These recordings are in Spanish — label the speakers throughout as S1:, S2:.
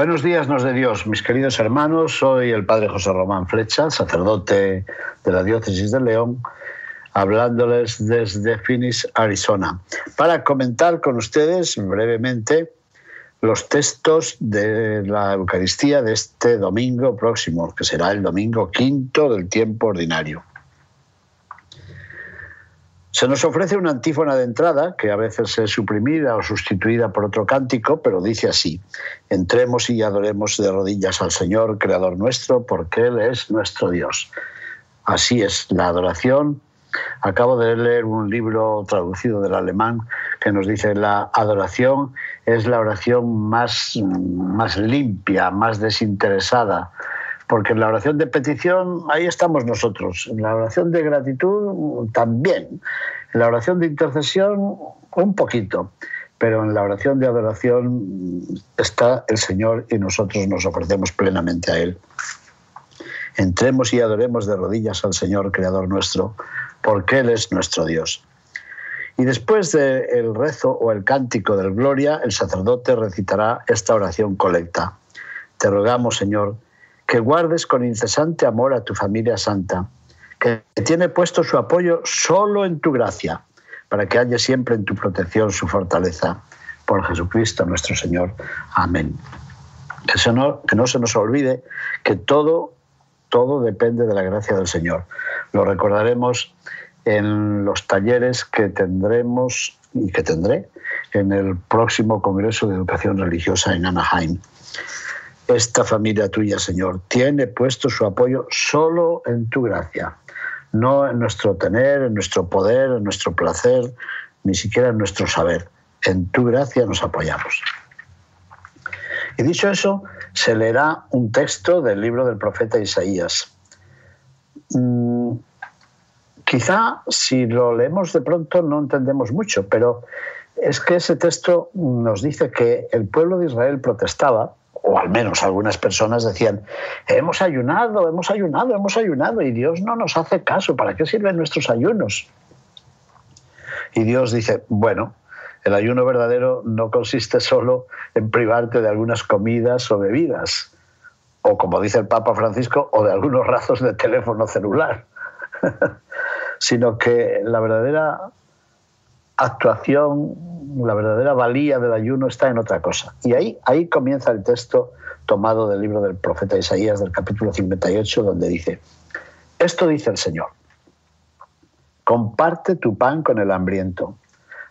S1: Buenos días, nos de Dios, mis queridos hermanos. Soy el padre José Román Flecha, sacerdote de la diócesis de León hablándoles desde Phoenix, Arizona, para comentar con ustedes brevemente los textos de la Eucaristía de este domingo próximo, que será el domingo quinto del tiempo ordinario. Se nos ofrece una antífona de entrada, que a veces es suprimida o sustituida por otro cántico, pero dice así, entremos y adoremos de rodillas al Señor, Creador nuestro, porque Él es nuestro Dios. Así es, la adoración Acabo de leer un libro traducido del alemán que nos dice la adoración es la oración más, más limpia, más desinteresada, porque en la oración de petición ahí estamos nosotros, en la oración de gratitud también, en la oración de intercesión un poquito, pero en la oración de adoración está el Señor y nosotros nos ofrecemos plenamente a Él. Entremos y adoremos de rodillas al Señor, Creador nuestro, porque Él es nuestro Dios. Y después del rezo o el cántico del Gloria, el sacerdote recitará esta oración colecta. Te rogamos, Señor, que guardes con incesante amor a tu familia santa, que tiene puesto su apoyo solo en tu gracia, para que haya siempre en tu protección su fortaleza. Por Jesucristo nuestro Señor. Amén. Que, no, que no se nos olvide que todo, todo depende de la gracia del Señor. Lo recordaremos en los talleres que tendremos y que tendré en el próximo Congreso de Educación Religiosa en Anaheim. Esta familia tuya, Señor, tiene puesto su apoyo solo en tu gracia, no en nuestro tener, en nuestro poder, en nuestro placer, ni siquiera en nuestro saber. En tu gracia nos apoyamos. Y dicho eso, se leerá un texto del libro del profeta Isaías. Mm, quizá si lo leemos de pronto no entendemos mucho, pero es que ese texto nos dice que el pueblo de Israel protestaba, o al menos algunas personas decían, hemos ayunado, hemos ayunado, hemos ayunado, y Dios no nos hace caso, ¿para qué sirven nuestros ayunos? Y Dios dice, bueno, el ayuno verdadero no consiste solo en privarte de algunas comidas o bebidas, o como dice el Papa Francisco, o de algunos razos de teléfono celular. sino que la verdadera actuación, la verdadera valía del ayuno está en otra cosa. Y ahí, ahí comienza el texto tomado del libro del profeta Isaías del capítulo 58, donde dice, esto dice el Señor, comparte tu pan con el hambriento,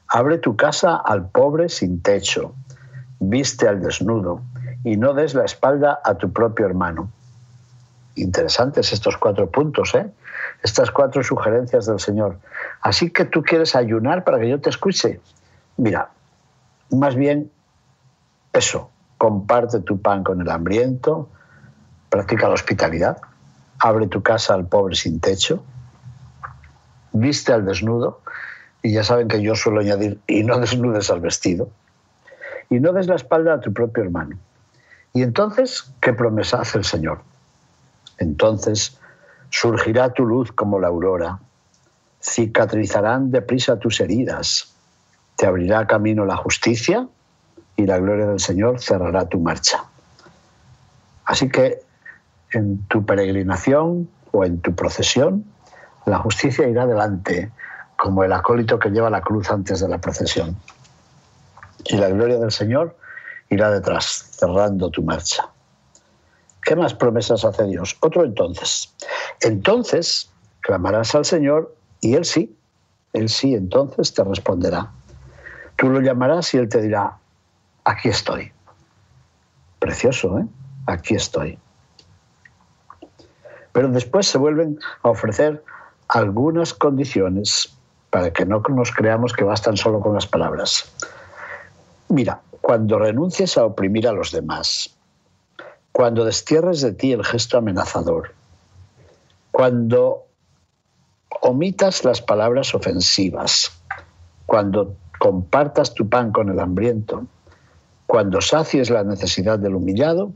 S1: abre tu casa al pobre sin techo, viste al desnudo y no des la espalda a tu propio hermano. Interesantes estos cuatro puntos, ¿eh? Estas cuatro sugerencias del Señor. Así que tú quieres ayunar para que yo te escuche. Mira, más bien eso, comparte tu pan con el hambriento, practica la hospitalidad, abre tu casa al pobre sin techo, viste al desnudo, y ya saben que yo suelo añadir, y no desnudes al vestido, y no des la espalda a tu propio hermano. Y entonces, ¿qué promesa hace el Señor? Entonces Surgirá tu luz como la aurora, cicatrizarán deprisa tus heridas, te abrirá camino la justicia y la gloria del Señor cerrará tu marcha. Así que en tu peregrinación o en tu procesión, la justicia irá delante, como el acólito que lleva la cruz antes de la procesión. Y la gloria del Señor irá detrás, cerrando tu marcha. ¿Qué más promesas hace Dios? Otro entonces. Entonces clamarás al Señor y Él sí, Él sí, entonces te responderá. Tú lo llamarás y Él te dirá, aquí estoy. Precioso, ¿eh? Aquí estoy. Pero después se vuelven a ofrecer algunas condiciones. para que no nos creamos que bastan solo con las palabras. Mira, cuando renuncies a oprimir a los demás, cuando destierres de ti el gesto amenazador, cuando omitas las palabras ofensivas, cuando compartas tu pan con el hambriento, cuando sacies la necesidad del humillado,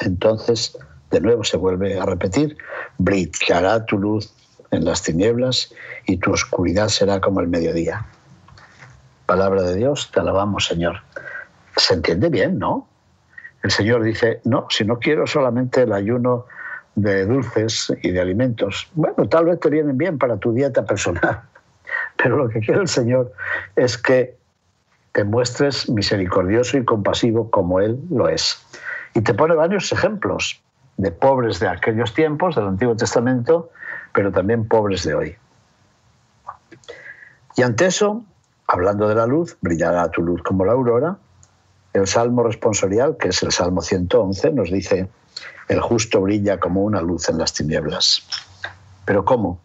S1: entonces de nuevo se vuelve a repetir, brillará tu luz en las tinieblas y tu oscuridad será como el mediodía. Palabra de Dios, te alabamos Señor. Se entiende bien, ¿no? El Señor dice, no, si no quiero solamente el ayuno de dulces y de alimentos, bueno, tal vez te vienen bien para tu dieta personal, pero lo que quiere el Señor es que te muestres misericordioso y compasivo como Él lo es. Y te pone varios ejemplos de pobres de aquellos tiempos, del Antiguo Testamento, pero también pobres de hoy. Y ante eso, hablando de la luz, brillará tu luz como la aurora, el Salmo responsorial, que es el Salmo 111, nos dice, el justo brilla como una luz en las tinieblas. Pero ¿cómo?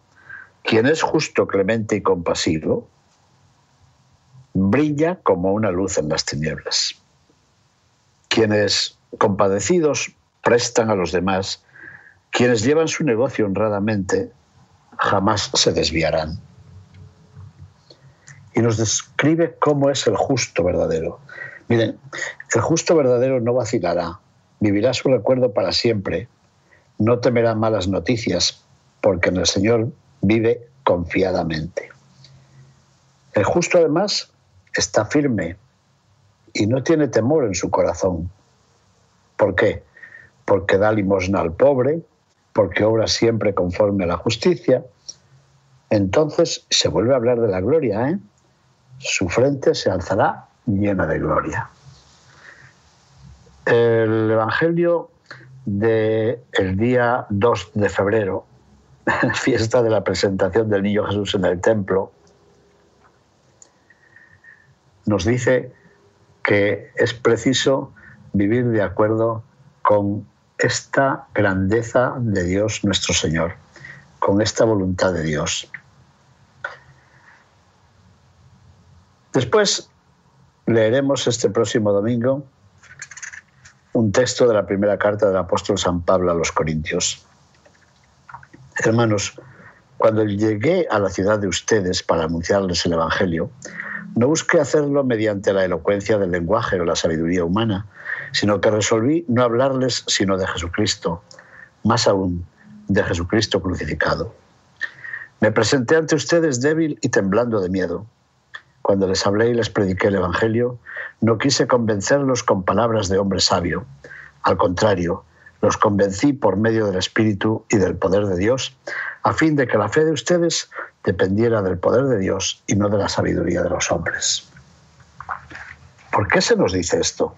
S1: Quien es justo, clemente y compasivo, brilla como una luz en las tinieblas. Quienes compadecidos prestan a los demás, quienes llevan su negocio honradamente, jamás se desviarán. Y nos describe cómo es el justo verdadero. Miren, el justo verdadero no vacilará, vivirá su recuerdo para siempre, no temerá malas noticias, porque en el Señor vive confiadamente. El justo además está firme y no tiene temor en su corazón. ¿Por qué? Porque da limosna al pobre, porque obra siempre conforme a la justicia. Entonces se vuelve a hablar de la gloria, ¿eh? Su frente se alzará llena de gloria. El Evangelio del el día 2 de febrero, fiesta de la presentación del Niño Jesús en el templo, nos dice que es preciso vivir de acuerdo con esta grandeza de Dios nuestro Señor, con esta voluntad de Dios. Después leeremos este próximo domingo un texto de la primera carta del apóstol San Pablo a los Corintios. Hermanos, cuando llegué a la ciudad de ustedes para anunciarles el Evangelio, no busqué hacerlo mediante la elocuencia del lenguaje o la sabiduría humana, sino que resolví no hablarles sino de Jesucristo, más aún de Jesucristo crucificado. Me presenté ante ustedes débil y temblando de miedo. Cuando les hablé y les prediqué el Evangelio, no quise convencerlos con palabras de hombre sabio. Al contrario, los convencí por medio del Espíritu y del poder de Dios, a fin de que la fe de ustedes dependiera del poder de Dios y no de la sabiduría de los hombres. ¿Por qué se nos dice esto?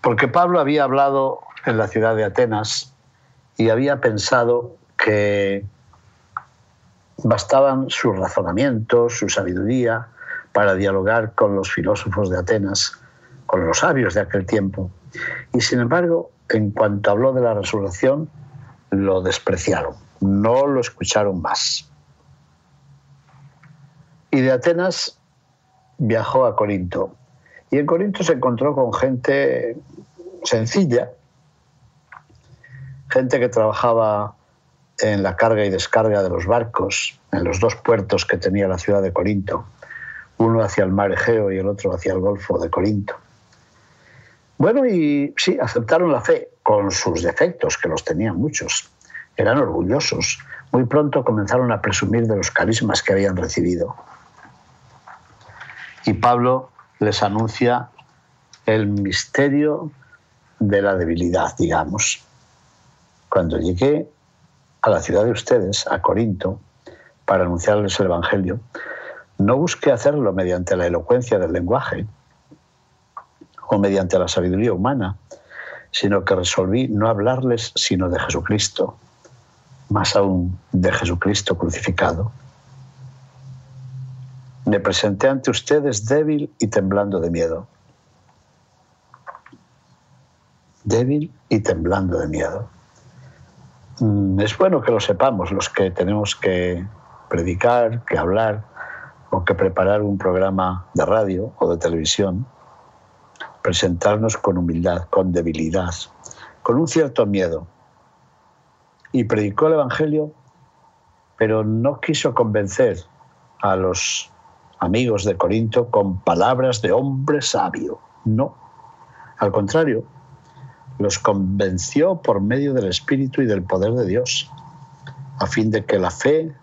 S1: Porque Pablo había hablado en la ciudad de Atenas y había pensado que bastaban sus razonamientos, su sabiduría, para dialogar con los filósofos de Atenas, con los sabios de aquel tiempo. Y sin embargo, en cuanto habló de la resurrección, lo despreciaron, no lo escucharon más. Y de Atenas viajó a Corinto. Y en Corinto se encontró con gente sencilla, gente que trabajaba en la carga y descarga de los barcos, en los dos puertos que tenía la ciudad de Corinto, uno hacia el mar Egeo y el otro hacia el Golfo de Corinto. Bueno, y sí, aceptaron la fe con sus defectos, que los tenían muchos. Eran orgullosos. Muy pronto comenzaron a presumir de los carismas que habían recibido. Y Pablo les anuncia el misterio de la debilidad, digamos. Cuando llegué a la ciudad de ustedes, a Corinto, para anunciarles el Evangelio, no busqué hacerlo mediante la elocuencia del lenguaje, o mediante la sabiduría humana, sino que resolví no hablarles sino de Jesucristo, más aún de Jesucristo crucificado. Me presenté ante ustedes débil y temblando de miedo. Débil y temblando de miedo. Mm, es bueno que lo sepamos los que tenemos que predicar, que hablar o que preparar un programa de radio o de televisión, presentarnos con humildad, con debilidad, con un cierto miedo. Y predicó el Evangelio, pero no quiso convencer a los amigos de Corinto con palabras de hombre sabio. No. Al contrario, los convenció por medio del Espíritu y del poder de Dios, a fin de que la fe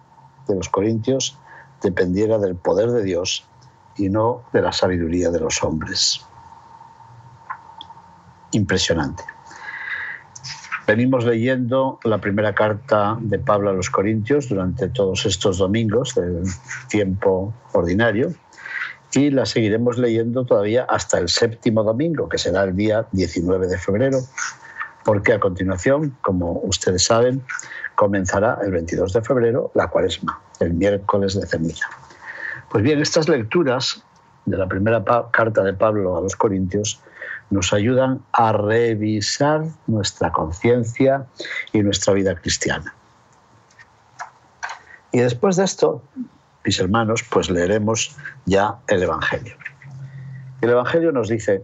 S1: de los corintios dependiera del poder de Dios y no de la sabiduría de los hombres. Impresionante. Venimos leyendo la primera carta de Pablo a los Corintios durante todos estos domingos del tiempo ordinario y la seguiremos leyendo todavía hasta el séptimo domingo, que será el día 19 de febrero, porque a continuación, como ustedes saben, comenzará el 22 de febrero la cuaresma, el miércoles de ceniza. Pues bien, estas lecturas de la primera carta de Pablo a los Corintios nos ayudan a revisar nuestra conciencia y nuestra vida cristiana. Y después de esto, mis hermanos, pues leeremos ya el Evangelio. El Evangelio nos dice,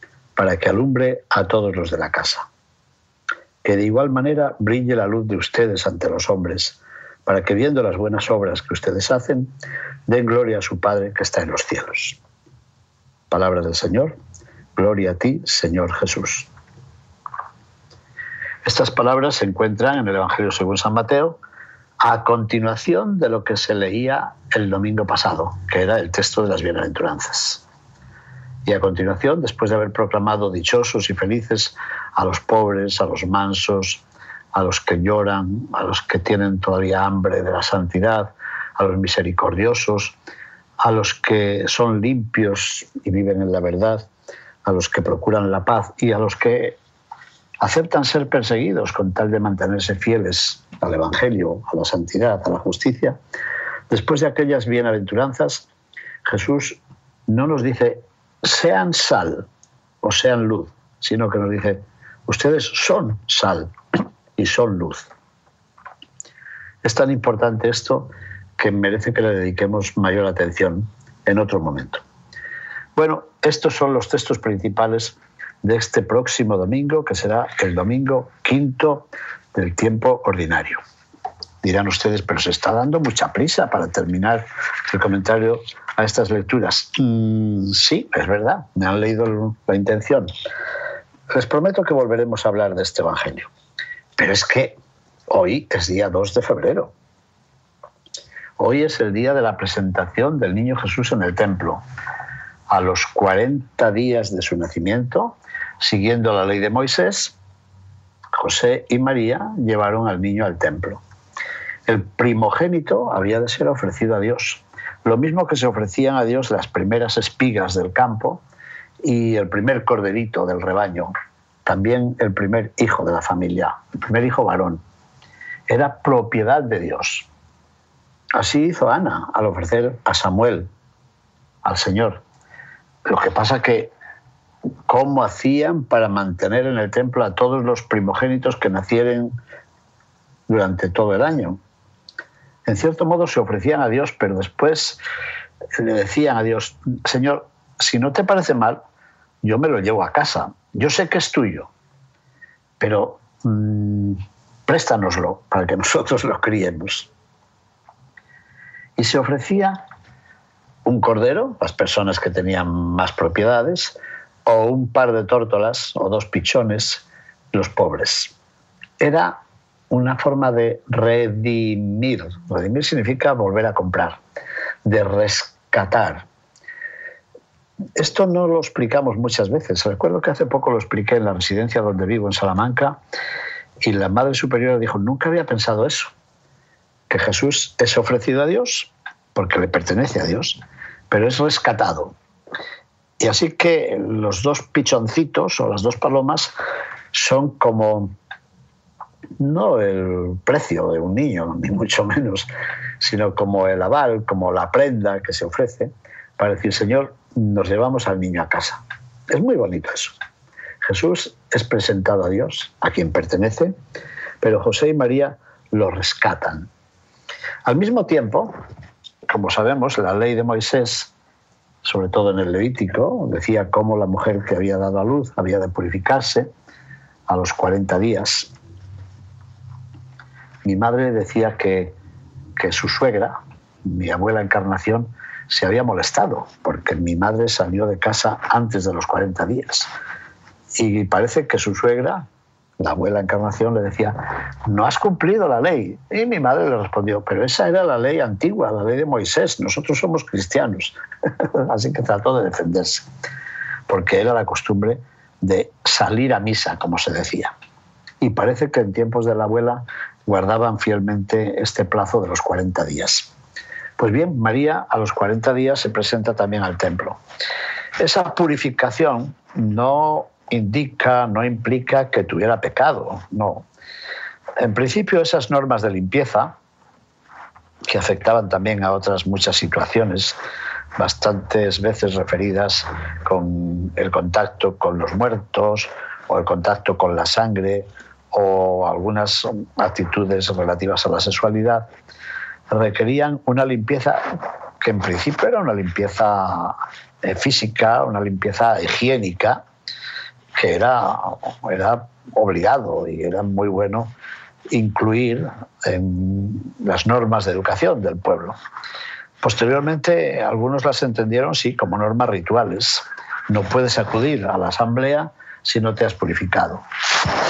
S1: para que alumbre a todos los de la casa que de igual manera brille la luz de ustedes ante los hombres, para que viendo las buenas obras que ustedes hacen, den gloria a su Padre que está en los cielos. Palabras del Señor, gloria a ti, Señor Jesús. Estas palabras se encuentran en el Evangelio según San Mateo, a continuación de lo que se leía el domingo pasado, que era el texto de las bienaventuranzas. Y a continuación, después de haber proclamado dichosos y felices a los pobres, a los mansos, a los que lloran, a los que tienen todavía hambre de la santidad, a los misericordiosos, a los que son limpios y viven en la verdad, a los que procuran la paz y a los que aceptan ser perseguidos con tal de mantenerse fieles al Evangelio, a la santidad, a la justicia, después de aquellas bienaventuranzas, Jesús no nos dice sean sal o sean luz, sino que nos dice, ustedes son sal y son luz. Es tan importante esto que merece que le dediquemos mayor atención en otro momento. Bueno, estos son los textos principales de este próximo domingo, que será el domingo quinto del tiempo ordinario. Dirán ustedes, pero se está dando mucha prisa para terminar el comentario a estas lecturas. Mm, sí, es verdad, me han leído la intención. Les prometo que volveremos a hablar de este Evangelio. Pero es que hoy es día 2 de febrero. Hoy es el día de la presentación del niño Jesús en el templo. A los 40 días de su nacimiento, siguiendo la ley de Moisés, José y María llevaron al niño al templo. El primogénito había de ser ofrecido a Dios, lo mismo que se ofrecían a Dios las primeras espigas del campo y el primer corderito del rebaño, también el primer hijo de la familia, el primer hijo varón. Era propiedad de Dios. Así hizo Ana al ofrecer a Samuel, al Señor. Lo que pasa que, ¿cómo hacían para mantener en el templo a todos los primogénitos que nacieren durante todo el año? En cierto modo se ofrecían a Dios, pero después le decían a Dios, Señor, si no te parece mal, yo me lo llevo a casa. Yo sé que es tuyo, pero mm, préstanoslo para que nosotros lo criemos. Y se ofrecía un cordero, las personas que tenían más propiedades, o un par de tórtolas o dos pichones, los pobres. Era una forma de redimir. Redimir significa volver a comprar, de rescatar. Esto no lo explicamos muchas veces. Recuerdo que hace poco lo expliqué en la residencia donde vivo, en Salamanca, y la Madre Superiora dijo, nunca había pensado eso, que Jesús es ofrecido a Dios porque le pertenece a Dios, pero es rescatado. Y así que los dos pichoncitos o las dos palomas son como no el precio de un niño, ni mucho menos, sino como el aval, como la prenda que se ofrece para decir, Señor, nos llevamos al niño a casa. Es muy bonito eso. Jesús es presentado a Dios, a quien pertenece, pero José y María lo rescatan. Al mismo tiempo, como sabemos, la ley de Moisés, sobre todo en el Levítico, decía cómo la mujer que había dado a luz había de purificarse a los 40 días. Mi madre decía que, que su suegra, mi abuela Encarnación, se había molestado porque mi madre salió de casa antes de los 40 días. Y parece que su suegra, la abuela Encarnación, le decía, no has cumplido la ley. Y mi madre le respondió, pero esa era la ley antigua, la ley de Moisés, nosotros somos cristianos. Así que trató de defenderse, porque era la costumbre de salir a misa, como se decía. Y parece que en tiempos de la abuela guardaban fielmente este plazo de los 40 días. Pues bien, María a los 40 días se presenta también al templo. Esa purificación no indica, no implica que tuviera pecado, no. En principio esas normas de limpieza, que afectaban también a otras muchas situaciones, bastantes veces referidas con el contacto con los muertos o el contacto con la sangre o algunas actitudes relativas a la sexualidad, requerían una limpieza que en principio era una limpieza eh, física, una limpieza higiénica, que era, era obligado y era muy bueno incluir en las normas de educación del pueblo. Posteriormente, algunos las entendieron, sí, como normas rituales. No puedes acudir a la asamblea si no te has purificado.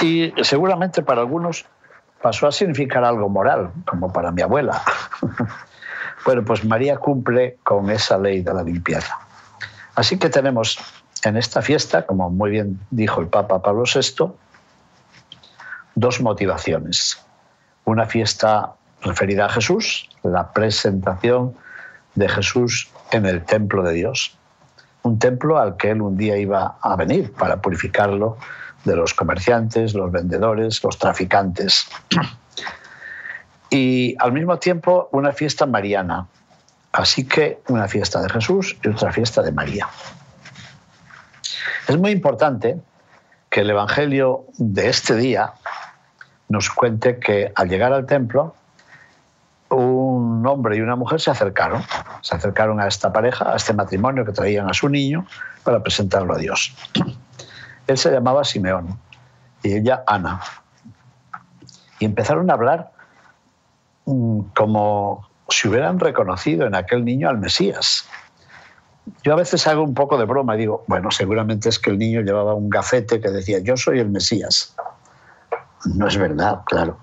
S1: Y seguramente para algunos pasó a significar algo moral, como para mi abuela. bueno, pues María cumple con esa ley de la limpieza. Así que tenemos en esta fiesta, como muy bien dijo el Papa Pablo VI, dos motivaciones. Una fiesta referida a Jesús, la presentación de Jesús en el templo de Dios, un templo al que él un día iba a venir para purificarlo de los comerciantes, los vendedores, los traficantes. Y al mismo tiempo una fiesta mariana. Así que una fiesta de Jesús y otra fiesta de María. Es muy importante que el Evangelio de este día nos cuente que al llegar al templo, un hombre y una mujer se acercaron, se acercaron a esta pareja, a este matrimonio que traían a su niño para presentarlo a Dios. Él se llamaba Simeón y ella Ana. Y empezaron a hablar mm, como si hubieran reconocido en aquel niño al Mesías. Yo a veces hago un poco de broma y digo, bueno, seguramente es que el niño llevaba un gafete que decía, yo soy el Mesías. No es verdad, claro.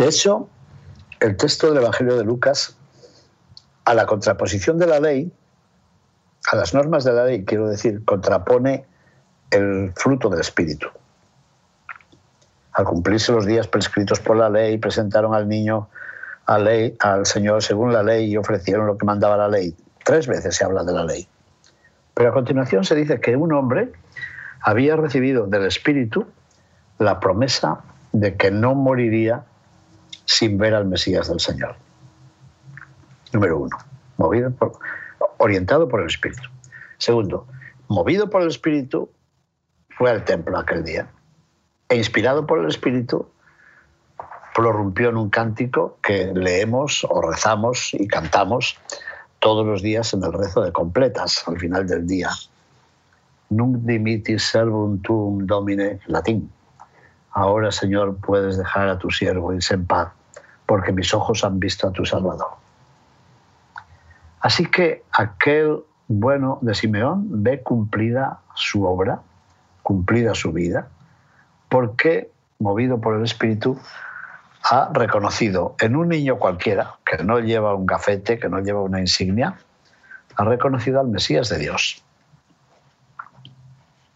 S1: De hecho, el texto del Evangelio de Lucas, a la contraposición de la ley, a las normas de la ley, quiero decir, contrapone el fruto del Espíritu. Al cumplirse los días prescritos por la ley, presentaron al niño ley, al Señor según la ley y ofrecieron lo que mandaba la ley. Tres veces se habla de la ley. Pero a continuación se dice que un hombre había recibido del Espíritu la promesa de que no moriría sin ver al Mesías del Señor. Número uno, movido orientado por el Espíritu. Segundo, movido por el Espíritu, fue al templo aquel día. E inspirado por el Espíritu, prorrumpió en un cántico que leemos o rezamos y cantamos todos los días en el rezo de completas al final del día. Nunc dimitis servum tuum domine, latín. Ahora, Señor, puedes dejar a tu siervo irse en paz, porque mis ojos han visto a tu Salvador. Así que aquel bueno de Simeón ve cumplida su obra, cumplida su vida, porque, movido por el Espíritu, ha reconocido en un niño cualquiera, que no lleva un gafete, que no lleva una insignia, ha reconocido al Mesías de Dios.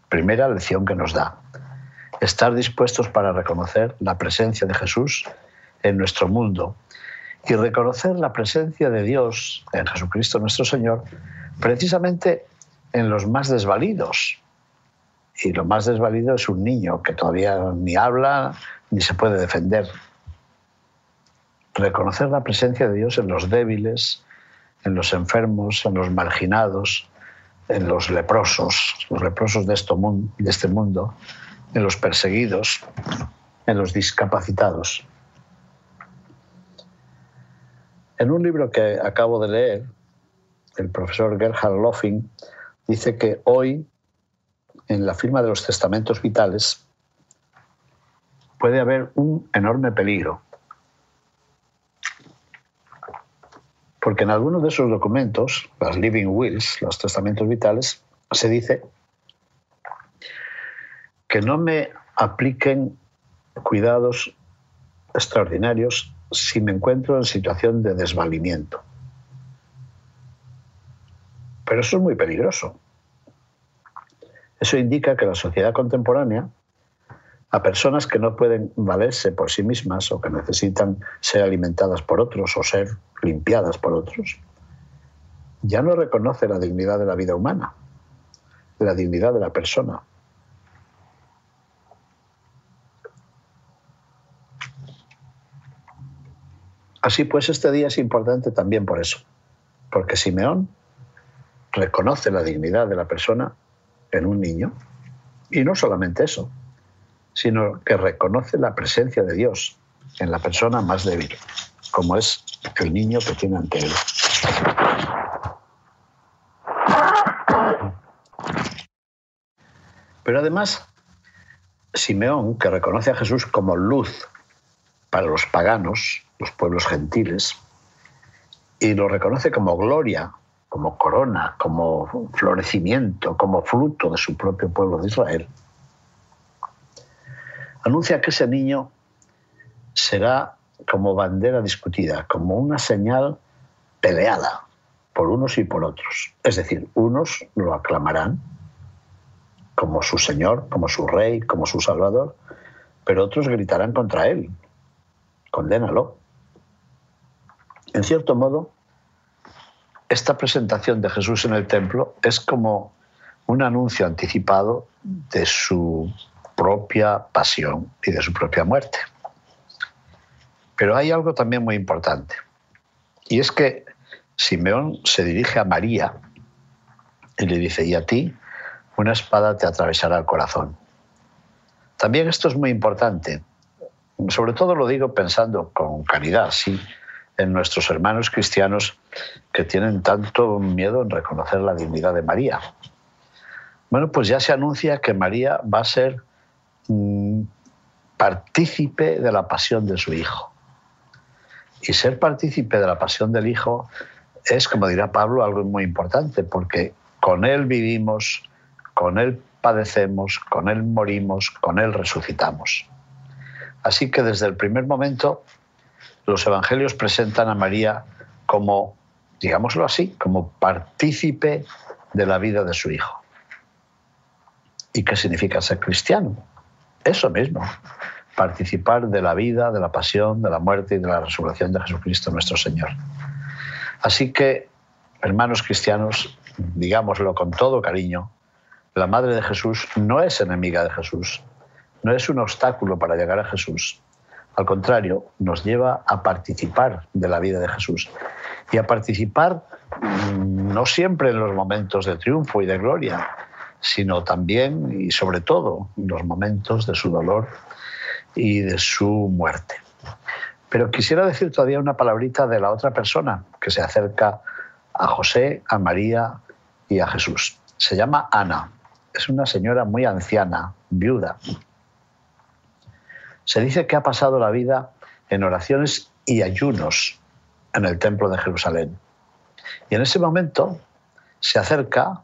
S1: Primera lección que nos da, estar dispuestos para reconocer la presencia de Jesús en nuestro mundo y reconocer la presencia de Dios en Jesucristo nuestro Señor precisamente en los más desvalidos. Y lo más desvalido es un niño que todavía ni habla ni se puede defender. Reconocer la presencia de Dios en los débiles, en los enfermos, en los marginados, en los leprosos, los leprosos de, este mundo, en los perseguidos, en los discapacitados. En un libro que acabo de leer, el profesor Gerhard Loffing dice que hoy, en la firma de los testamentos vitales, puede haber un enorme peligro. Porque en algunos de esos documentos, las living wills, los testamentos vitales, se dice que no me apliquen cuidados extraordinarios si me encuentro en situación de desvalimiento. Pero eso es muy peligroso. Eso indica que la sociedad contemporánea, a personas que no pueden valerse por sí mismas o que necesitan ser alimentadas por otros o ser limpiadas por otros, ya no reconoce la dignidad de la vida humana, la dignidad de la persona. Así pues, este día es importante también por eso, porque Simeón reconoce la dignidad de la persona en un niño, y no solamente eso, sino que reconoce la presencia de Dios en la persona más débil, como es el niño que tiene ante él. Pero además, Simeón, que reconoce a Jesús como luz para los paganos, los pueblos gentiles, y lo reconoce como gloria, como corona, como florecimiento, como fruto de su propio pueblo de Israel, anuncia que ese niño será como bandera discutida, como una señal peleada por unos y por otros. Es decir, unos lo aclamarán como su Señor, como su Rey, como su Salvador, pero otros gritarán contra él. Condénalo. En cierto modo, esta presentación de Jesús en el templo es como un anuncio anticipado de su propia pasión y de su propia muerte. Pero hay algo también muy importante, y es que Simeón se dirige a María y le dice, y a ti una espada te atravesará el corazón. También esto es muy importante, sobre todo lo digo pensando con caridad, sí, en nuestros hermanos cristianos que tienen tanto miedo en reconocer la dignidad de María. Bueno, pues ya se anuncia que María va a ser mm, partícipe de la pasión de su Hijo. Y ser partícipe de la pasión del Hijo es, como dirá Pablo, algo muy importante, porque con Él vivimos, con Él padecemos, con Él morimos, con Él resucitamos. Así que desde el primer momento los evangelios presentan a María como, digámoslo así, como partícipe de la vida de su hijo. ¿Y qué significa ser cristiano? Eso mismo, participar de la vida, de la pasión, de la muerte y de la resurrección de Jesucristo nuestro Señor. Así que, hermanos cristianos, digámoslo con todo cariño, la Madre de Jesús no es enemiga de Jesús, no es un obstáculo para llegar a Jesús, al contrario, nos lleva a participar de la vida de Jesús y a participar mm, no siempre en los momentos de triunfo y de gloria, sino también y sobre todo en los momentos de su dolor y de su muerte. Pero quisiera decir todavía una palabrita de la otra persona que se acerca a José, a María y a Jesús. Se llama Ana. Es una señora muy anciana, viuda, se dice que ha pasado la vida en oraciones y ayunos en el templo de Jerusalén. Y en ese momento se acerca a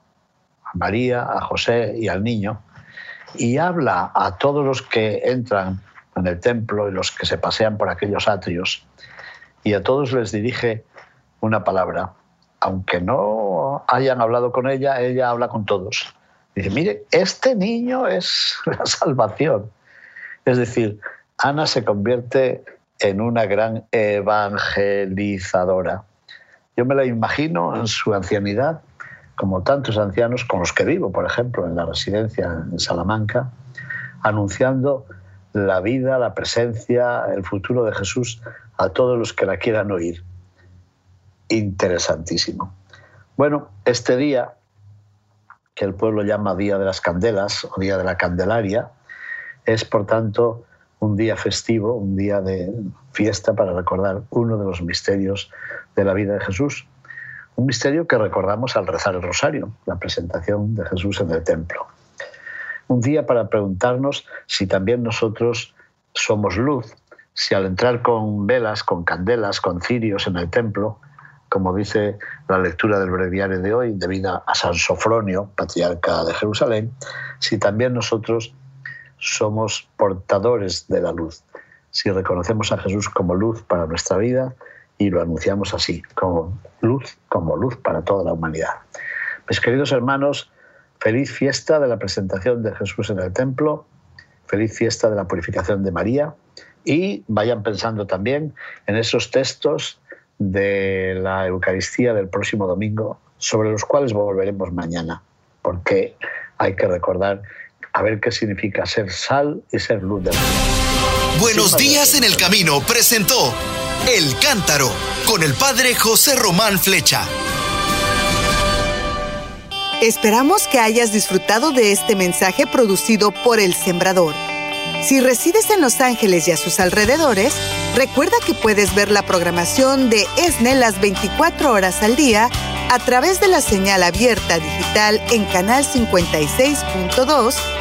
S1: María, a José y al niño y habla a todos los que entran en el templo y los que se pasean por aquellos atrios y a todos les dirige una palabra. Aunque no hayan hablado con ella, ella habla con todos. Dice, mire, este niño es la salvación. Es decir, Ana se convierte en una gran evangelizadora. Yo me la imagino en su ancianidad, como tantos ancianos con los que vivo, por ejemplo, en la residencia en Salamanca, anunciando la vida, la presencia, el futuro de Jesús a todos los que la quieran oír. Interesantísimo. Bueno, este día, que el pueblo llama Día de las Candelas o Día de la Candelaria, es por tanto un día festivo, un día de fiesta para recordar uno de los misterios de la vida de Jesús. Un misterio que recordamos al rezar el rosario, la presentación de Jesús en el templo. Un día para preguntarnos si también nosotros somos luz, si al entrar con velas, con candelas, con cirios en el templo, como dice la lectura del breviario de hoy, debida a San Sofronio, patriarca de Jerusalén, si también nosotros somos portadores de la luz, si reconocemos a Jesús como luz para nuestra vida y lo anunciamos así, como luz, como luz para toda la humanidad. Mis queridos hermanos, feliz fiesta de la presentación de Jesús en el templo, feliz fiesta de la purificación de María y vayan pensando también en esos textos de la Eucaristía del próximo domingo, sobre los cuales volveremos mañana, porque hay que recordar a ver qué significa ser sal y ser luz del mundo.
S2: Buenos días en el camino presentó El Cántaro con el padre José Román Flecha.
S3: Esperamos que hayas disfrutado de este mensaje producido por El Sembrador. Si resides en Los Ángeles y a sus alrededores, recuerda que puedes ver la programación de ESNE las 24 horas al día a través de la señal abierta digital en Canal 56.2